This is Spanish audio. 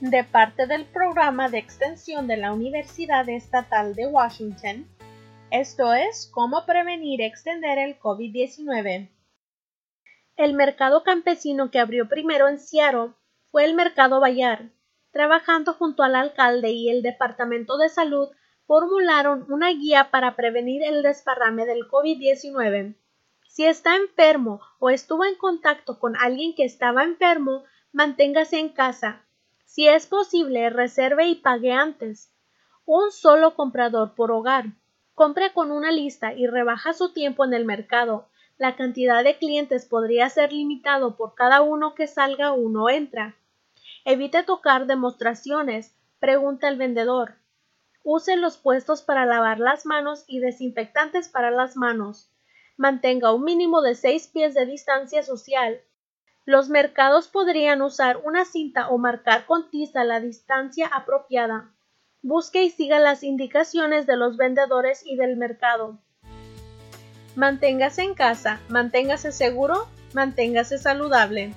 de parte del programa de extensión de la Universidad Estatal de Washington. Esto es cómo prevenir y extender el COVID-19. El mercado campesino que abrió primero en Seattle fue el Mercado Bayar. Trabajando junto al alcalde y el Departamento de Salud, formularon una guía para prevenir el desparrame del COVID-19. Si está enfermo o estuvo en contacto con alguien que estaba enfermo, manténgase en casa. Si es posible, reserve y pague antes. Un solo comprador por hogar. Compre con una lista y rebaja su tiempo en el mercado. La cantidad de clientes podría ser limitado por cada uno que salga uno entra. Evite tocar demostraciones. Pregunta al vendedor. Use los puestos para lavar las manos y desinfectantes para las manos. Mantenga un mínimo de seis pies de distancia social. Los mercados podrían usar una cinta o marcar con tiza la distancia apropiada. Busque y siga las indicaciones de los vendedores y del mercado. Manténgase en casa, manténgase seguro, manténgase saludable.